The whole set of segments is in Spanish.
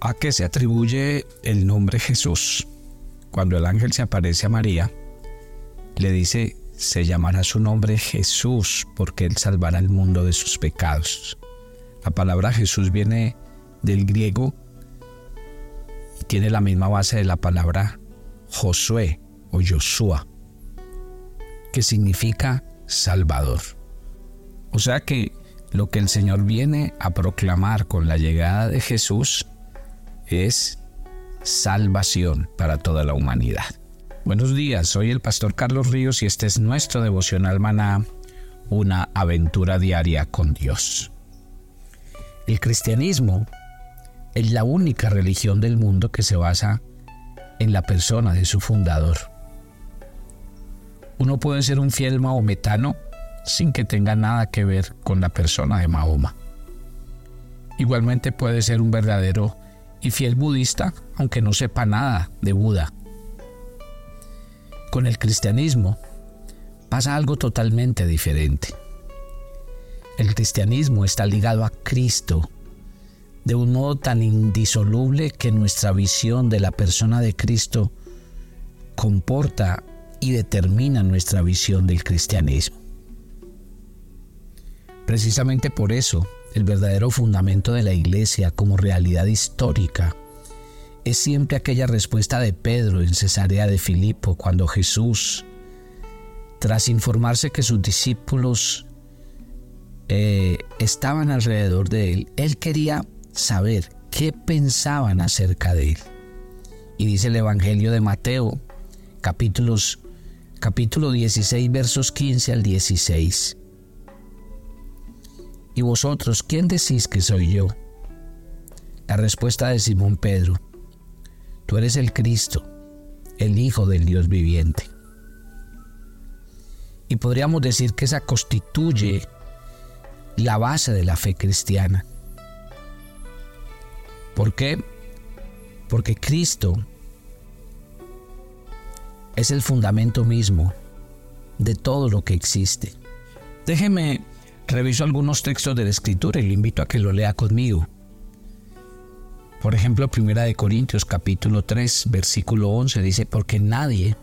¿A qué se atribuye el nombre Jesús? Cuando el ángel se aparece a María, le dice, se llamará su nombre Jesús porque él salvará al mundo de sus pecados. La palabra Jesús viene del griego y tiene la misma base de la palabra Josué o Joshua, que significa Salvador. O sea que lo que el Señor viene a proclamar con la llegada de Jesús es salvación para toda la humanidad. Buenos días, soy el pastor Carlos Ríos y este es nuestro devocional maná, una aventura diaria con Dios. El cristianismo es la única religión del mundo que se basa en la persona de su fundador. Uno puede ser un fiel maometano sin que tenga nada que ver con la persona de Mahoma. Igualmente puede ser un verdadero y fiel budista aunque no sepa nada de Buda. Con el cristianismo pasa algo totalmente diferente. El cristianismo está ligado a Cristo de un modo tan indisoluble que nuestra visión de la persona de Cristo comporta y determina nuestra visión del cristianismo. Precisamente por eso, el verdadero fundamento de la iglesia como realidad histórica es siempre aquella respuesta de Pedro en Cesarea de Filipo cuando Jesús, tras informarse que sus discípulos eh, estaban alrededor de él, él quería saber qué pensaban acerca de él. Y dice el Evangelio de Mateo, capítulos, capítulo 16, versos 15 al 16. ¿Y vosotros quién decís que soy yo? La respuesta de Simón Pedro, tú eres el Cristo, el Hijo del Dios viviente. Y podríamos decir que esa constituye la base de la fe cristiana. ¿Por qué? Porque Cristo es el fundamento mismo de todo lo que existe. Déjeme reviso algunos textos de la Escritura y le invito a que lo lea conmigo. Por ejemplo, Primera de Corintios capítulo 3, versículo 11 dice, porque nadie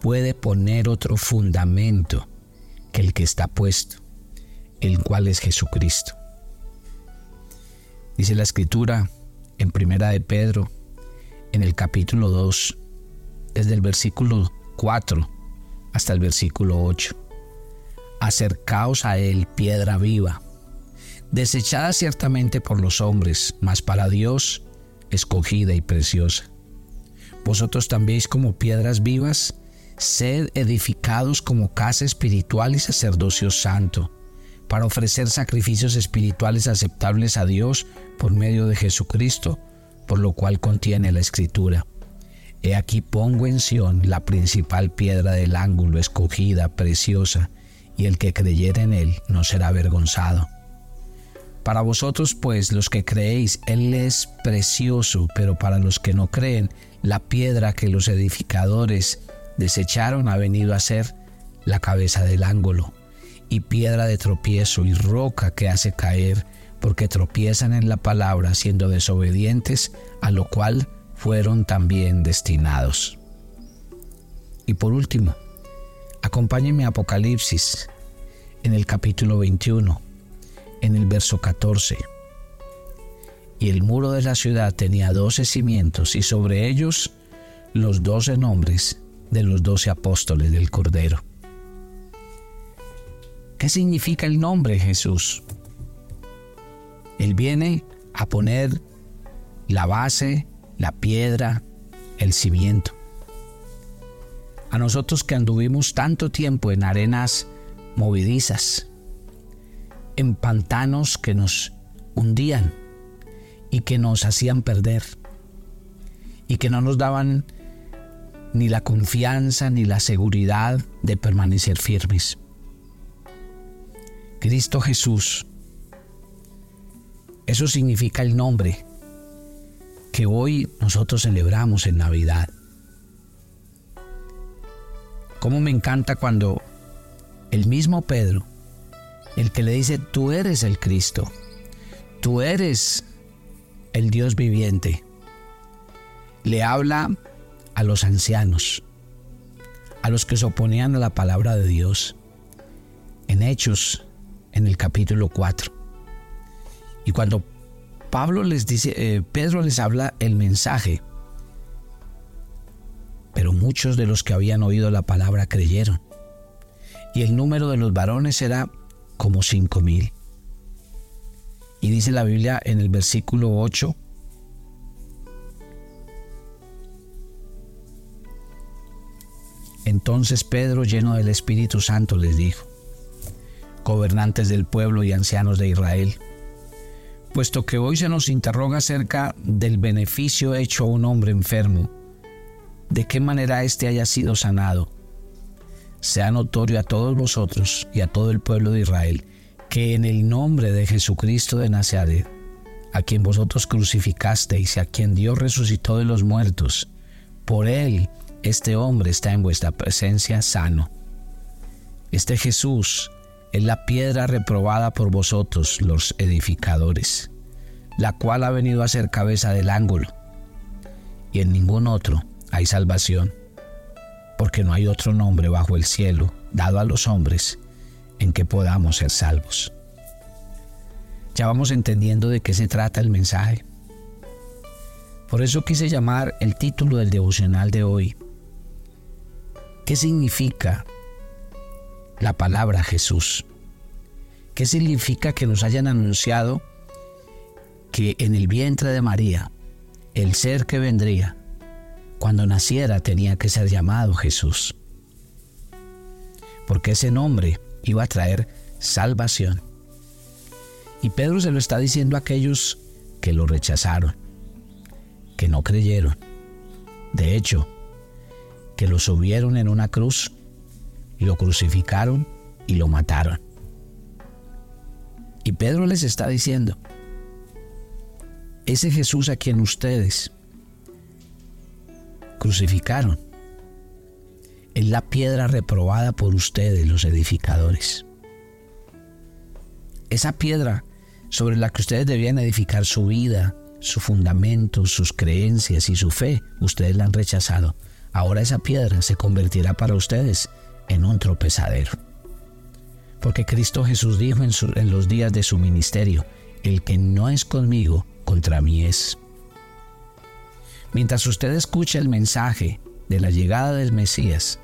puede poner otro fundamento que el que está puesto, el cual es Jesucristo. Dice la Escritura, en Primera de Pedro, en el capítulo 2, desde el versículo 4 hasta el versículo 8. Acercaos a él, piedra viva, desechada ciertamente por los hombres, mas para Dios escogida y preciosa. Vosotros también como piedras vivas, sed edificados como casa espiritual y sacerdocio santo, para ofrecer sacrificios espirituales aceptables a Dios por medio de Jesucristo, por lo cual contiene la Escritura. He aquí pongo en Sión la principal piedra del ángulo, escogida, preciosa, y el que creyere en él no será avergonzado. Para vosotros, pues, los que creéis, Él es precioso, pero para los que no creen, la piedra que los edificadores desecharon ha venido a ser la cabeza del ángulo y piedra de tropiezo y roca que hace caer, porque tropiezan en la palabra siendo desobedientes, a lo cual fueron también destinados. Y por último, acompáñenme a Apocalipsis en el capítulo 21, en el verso 14. Y el muro de la ciudad tenía doce cimientos y sobre ellos los doce nombres de los doce apóstoles del Cordero. ¿Qué significa el nombre Jesús? Él viene a poner la base, la piedra, el cimiento. A nosotros que anduvimos tanto tiempo en arenas movidizas, en pantanos que nos hundían y que nos hacían perder y que no nos daban ni la confianza ni la seguridad de permanecer firmes. Cristo Jesús. Eso significa el nombre que hoy nosotros celebramos en Navidad. Cómo me encanta cuando el mismo Pedro, el que le dice, tú eres el Cristo, tú eres el Dios viviente, le habla a los ancianos, a los que se oponían a la palabra de Dios, en Hechos, en el capítulo 4. Y cuando Pablo les dice, eh, Pedro les habla el mensaje, muchos de los que habían oído la palabra creyeron. Y el número de los varones era como cinco mil. Y dice la Biblia en el versículo 8, Entonces Pedro, lleno del Espíritu Santo, les dijo, gobernantes del pueblo y ancianos de Israel, puesto que hoy se nos interroga acerca del beneficio hecho a un hombre enfermo, de qué manera éste haya sido sanado, sea notorio a todos vosotros y a todo el pueblo de Israel, que en el nombre de Jesucristo de Nazaret, a quien vosotros crucificasteis y a quien Dios resucitó de los muertos, por él este hombre está en vuestra presencia sano. Este Jesús es la piedra reprobada por vosotros, los edificadores, la cual ha venido a ser cabeza del ángulo. Y en ningún otro hay salvación, porque no hay otro nombre bajo el cielo dado a los hombres en que podamos ser salvos. Ya vamos entendiendo de qué se trata el mensaje. Por eso quise llamar el título del devocional de hoy, ¿Qué significa la palabra Jesús? ¿Qué significa que nos hayan anunciado que en el vientre de María, el ser que vendría, cuando naciera tenía que ser llamado Jesús? Porque ese nombre iba a traer salvación. Y Pedro se lo está diciendo a aquellos que lo rechazaron, que no creyeron. De hecho, que lo subieron en una cruz lo crucificaron y lo mataron. Y Pedro les está diciendo, ese Jesús a quien ustedes crucificaron es la piedra reprobada por ustedes, los edificadores. Esa piedra sobre la que ustedes debían edificar su vida, su fundamento, sus creencias y su fe, ustedes la han rechazado ahora esa piedra se convertirá para ustedes en un tropezadero. Porque Cristo Jesús dijo en, los días de su ministerio, el que no es conmigo, contra mí es. Mientras usted escucha el mensaje de la llegada del Mesías,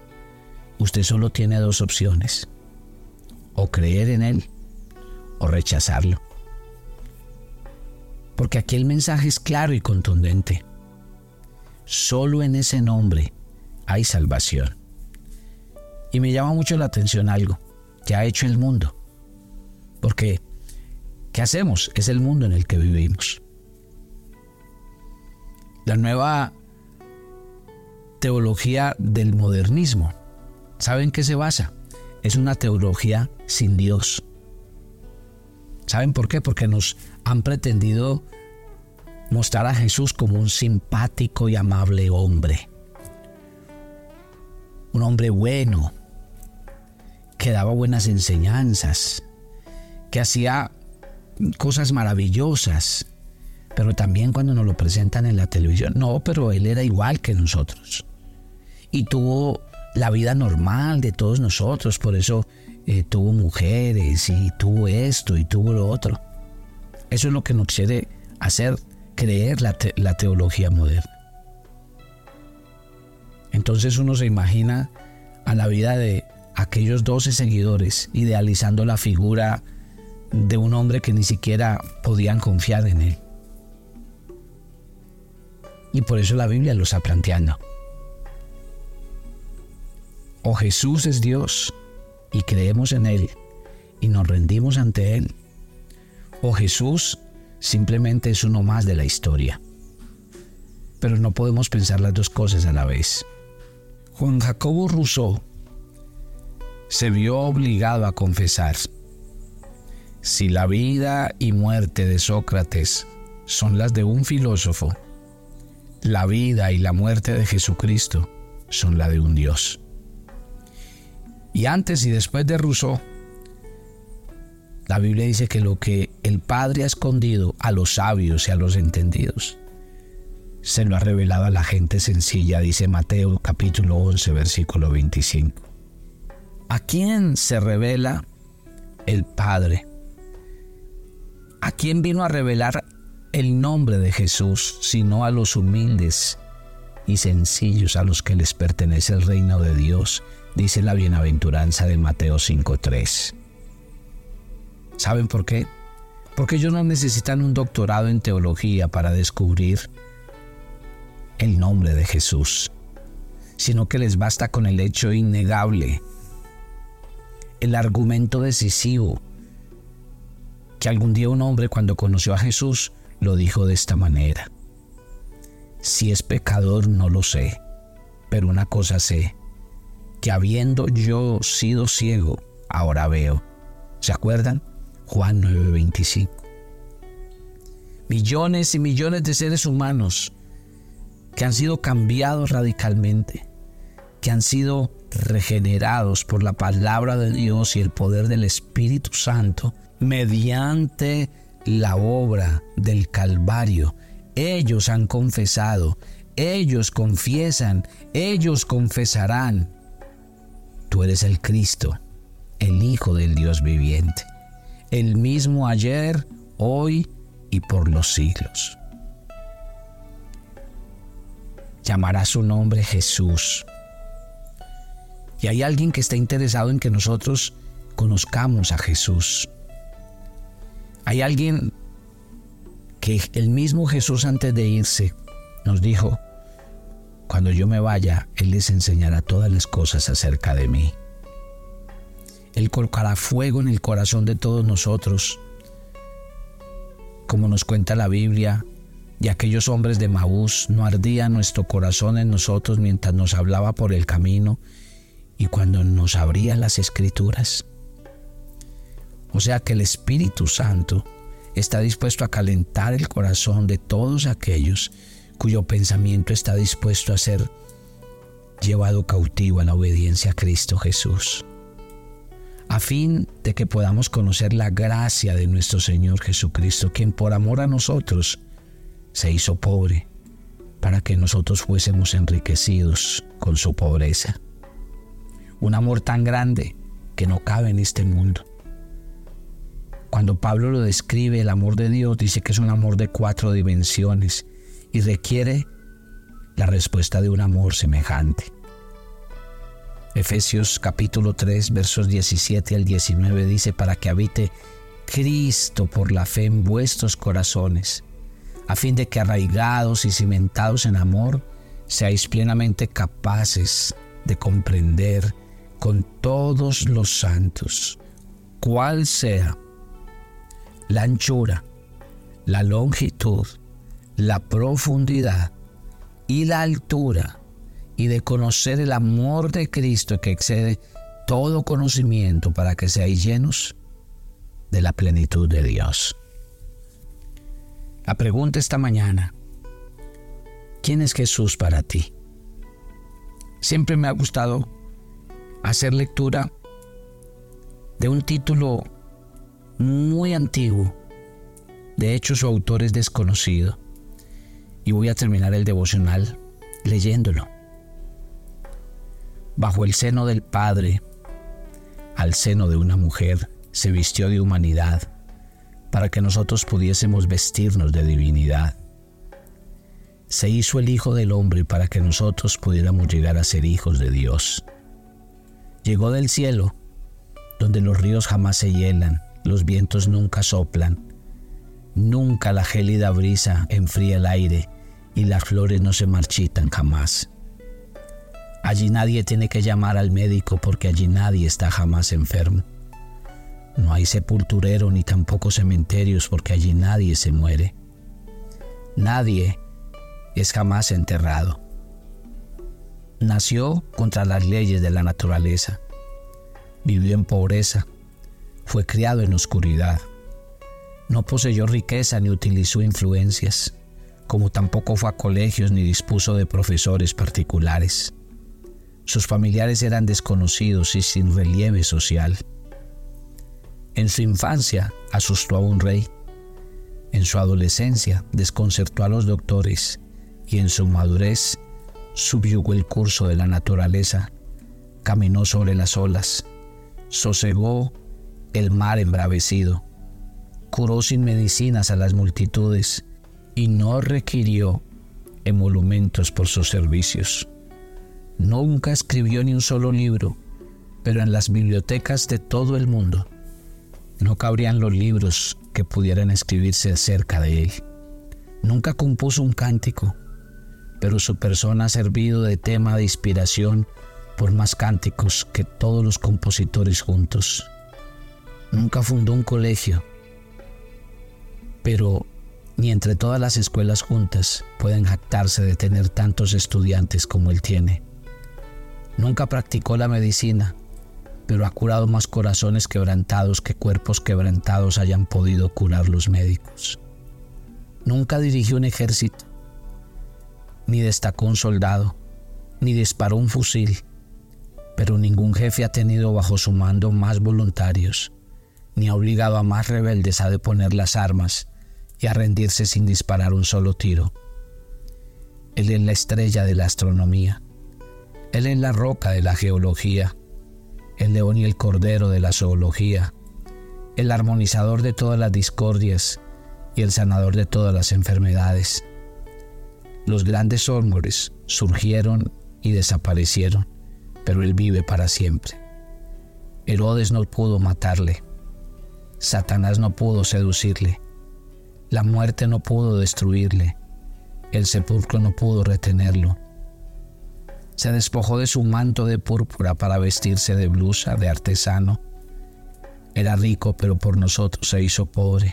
usted solo tiene dos opciones, o creer en Él o rechazarlo. Porque aquí el mensaje es claro y contundente. Solo en ese nombre hay salvación. Y me llama mucho la atención algo que ha hecho el mundo. Porque, ¿qué hacemos? Es el mundo en el que vivimos. La nueva teología del modernismo, ¿saben qué se basa? Es una teología sin Dios. ¿Saben por qué? Porque nos han pretendido mostrar a Jesús como un simpático y amable hombre un hombre bueno, que daba buenas enseñanzas, que hacía cosas maravillosas, pero también cuando nos lo presentan en la televisión, no, pero él era igual que nosotros. Y tuvo la vida normal de todos nosotros, por eso eh, tuvo mujeres y tuvo esto y tuvo lo otro. Eso es lo que nos quiere hacer creer la, la teología moderna. Entonces uno se imagina a la vida de aquellos doce seguidores idealizando la figura de un hombre que ni siquiera podían confiar en él. Y por eso la Biblia lo está planteando. O Jesús es Dios y creemos en Él y nos rendimos ante Él. O Jesús simplemente es uno más de la historia. Pero no podemos pensar las dos cosas a la vez. Juan Jacobo Rousseau se vio obligado a confesar, si la vida y muerte de Sócrates son las de un filósofo, la vida y la muerte de Jesucristo son la de un Dios. Y antes y después de Rousseau, la Biblia dice que lo que el Padre ha escondido a los sabios y a los entendidos, se lo ha revelado a la gente sencilla, dice Mateo capítulo 11, versículo 25. ¿A quién se revela el Padre? ¿A quién vino a revelar el nombre de Jesús, sino a los humildes y sencillos a los que les pertenece el reino de Dios, dice la bienaventuranza de Mateo 5.3. ¿Saben por qué? Porque ellos no necesitan un doctorado en teología para descubrir el nombre de Jesús, sino que les basta con el hecho innegable, el argumento decisivo, que algún día un hombre cuando conoció a Jesús lo dijo de esta manera. Si es pecador no lo sé, pero una cosa sé, que habiendo yo sido ciego, ahora veo. ¿Se acuerdan? Juan 9:25. Millones y millones de seres humanos que han sido cambiados radicalmente, que han sido regenerados por la palabra de Dios y el poder del Espíritu Santo mediante la obra del Calvario. Ellos han confesado, ellos confiesan, ellos confesarán. Tú eres el Cristo, el Hijo del Dios viviente, el mismo ayer, hoy y por los siglos. Llamará su nombre Jesús. Y hay alguien que está interesado en que nosotros conozcamos a Jesús. Hay alguien que el mismo Jesús antes de irse nos dijo, cuando yo me vaya, Él les enseñará todas las cosas acerca de mí. Él colocará fuego en el corazón de todos nosotros, como nos cuenta la Biblia, y aquellos hombres de Maús no ardía nuestro corazón en nosotros mientras nos hablaba por el camino y cuando nos abría las escrituras. O sea que el Espíritu Santo está dispuesto a calentar el corazón de todos aquellos cuyo pensamiento está dispuesto a ser llevado cautivo a la obediencia a Cristo Jesús, a fin de que podamos conocer la gracia de nuestro Señor Jesucristo, quien por amor a nosotros se hizo pobre, para que nosotros fuésemos enriquecidos con su pobreza. Un amor tan grande que no cabe en este mundo. Cuando Pablo lo describe, el amor de Dios dice que es un amor de cuatro dimensiones y requiere la respuesta de un amor semejante. Efesios capítulo 3 versos 17 al 19 dice para que habite Cristo por la fe en vuestros corazones, a fin de que arraigados y cimentados en amor, seáis plenamente capaces de comprender con todos los santos cuál sea la anchura, la longitud, la profundidad y la altura y de conocer el amor de Cristo que excede todo conocimiento para que seáis llenos de la plenitud de Dios. La pregunta esta mañana, ¿quién es Jesús para ti? Siempre me ha gustado hacer lectura de un título muy antiguo. De hecho, su autor es desconocido. Y voy a terminar el devocional leyéndolo. Bajo el seno del Padre, al seno de una mujer, se vistió de humanidad para que nosotros pudiésemos vestirnos de divinidad. Se hizo el Hijo del Hombre para que nosotros pudiéramos llegar a ser hijos de Dios. Llegó del cielo, donde los ríos jamás se hielan, los vientos nunca soplan, nunca la gélida brisa enfría el aire y las flores no se marchitan jamás. Allí nadie tiene que llamar al médico porque allí nadie está jamás enfermo. No hay sepulturero ni tampoco cementerios porque allí nadie se muere. Nadie es jamás enterrado. Nació contra las leyes de la naturaleza. Vivió en pobreza, fue criado en oscuridad. No poseyó riqueza ni utilizó influencias, como tampoco fue a colegios ni dispuso de profesores particulares. Sus familiares eran desconocidos y sin relieve social. En su infancia asustó a un rey. En su adolescencia desconcertó a los doctores y en su madurez subyugó el curso de la naturaleza, caminó sobre las olas, sosegó el mar embravecido, curó sin medicinas a las multitudes y no requirió emolumentos por sus servicios. Nunca escribió ni un solo libro, pero en las bibliotecas de todo el mundo no cabrían los libros que pudieran escribirse acerca de él. Nunca compuso un cántico, pero su persona ha servido de tema de inspiración por más cánticos que todos los compositores juntos. Nunca fundó un colegio, pero ni entre todas las escuelas juntas pueden jactarse de tener tantos estudiantes como él tiene. Nunca practicó la medicina, pero ha curado más corazones quebrantados que cuerpos quebrantados hayan podido curar los médicos. Nunca dirigió un ejército, ni destacó un soldado, ni disparó un fusil, pero ningún jefe ha tenido bajo su mando más voluntarios, ni ha obligado a más rebeldes a deponer las armas y a rendirse sin disparar un solo tiro. Él es la estrella de la astronomía. Él es la roca de la geología, el león y el cordero de la zoología, el armonizador de todas las discordias y el sanador de todas las enfermedades. Los grandes hombres surgieron y desaparecieron, pero Él vive para siempre. Herodes no pudo matarle, Satanás no pudo seducirle, la muerte no pudo destruirle, el sepulcro no pudo retenerlo. Se despojó de su manto de púrpura para vestirse de blusa de artesano. Era rico, pero por nosotros se hizo pobre.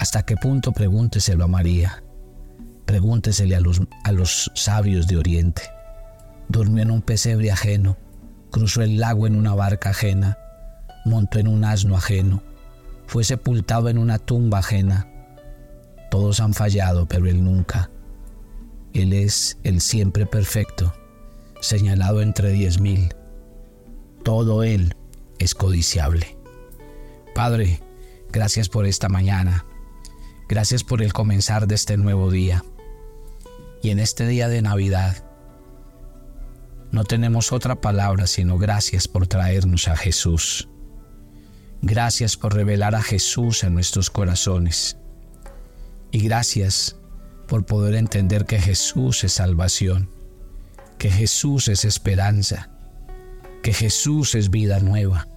¿Hasta qué punto? Pregúnteselo a María. Pregúntesele a los, a los sabios de Oriente. Durmió en un pesebre ajeno, cruzó el lago en una barca ajena, montó en un asno ajeno, fue sepultado en una tumba ajena, todos han fallado, pero Él nunca. Él es el siempre perfecto, señalado entre diez mil. Todo Él es codiciable. Padre, gracias por esta mañana. Gracias por el comenzar de este nuevo día. Y en este día de Navidad, no tenemos otra palabra sino gracias por traernos a Jesús. Gracias por revelar a Jesús en nuestros corazones. Y gracias por poder entender que Jesús es salvación, que Jesús es esperanza, que Jesús es vida nueva,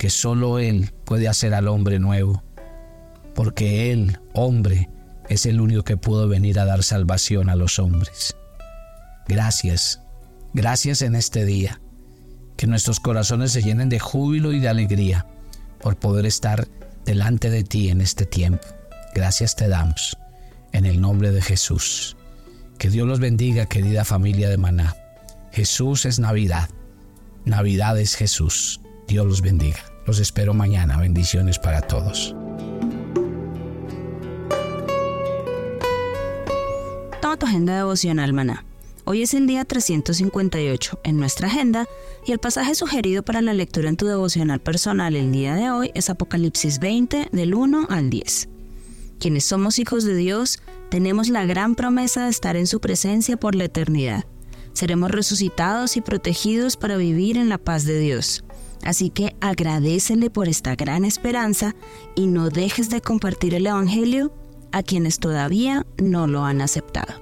que solo Él puede hacer al hombre nuevo, porque Él, hombre, es el único que pudo venir a dar salvación a los hombres. Gracias, gracias en este día, que nuestros corazones se llenen de júbilo y de alegría por poder estar delante de ti en este tiempo. Gracias te damos en el nombre de Jesús. Que Dios los bendiga, querida familia de Maná. Jesús es Navidad. Navidad es Jesús. Dios los bendiga. Los espero mañana. Bendiciones para todos. Tu agenda devocional, Maná. Hoy es el día 358 en nuestra agenda y el pasaje sugerido para la lectura en tu devocional personal el día de hoy es Apocalipsis 20 del 1 al 10. Quienes somos hijos de Dios, tenemos la gran promesa de estar en su presencia por la eternidad. Seremos resucitados y protegidos para vivir en la paz de Dios. Así que agradecele por esta gran esperanza y no dejes de compartir el Evangelio a quienes todavía no lo han aceptado.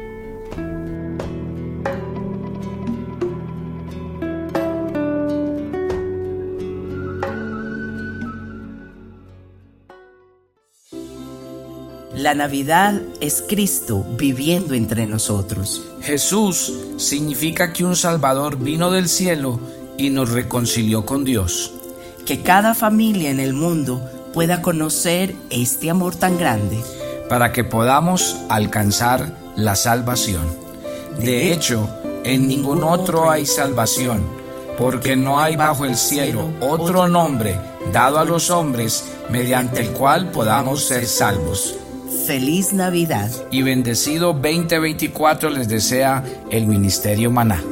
La Navidad es Cristo viviendo entre nosotros. Jesús significa que un Salvador vino del cielo y nos reconcilió con Dios que cada familia en el mundo pueda conocer este amor tan grande. Para que podamos alcanzar la salvación. De hecho, en ningún otro hay salvación, porque no hay bajo el cielo otro nombre dado a los hombres mediante el cual podamos ser salvos. Feliz Navidad. Y bendecido 2024 les desea el Ministerio Maná.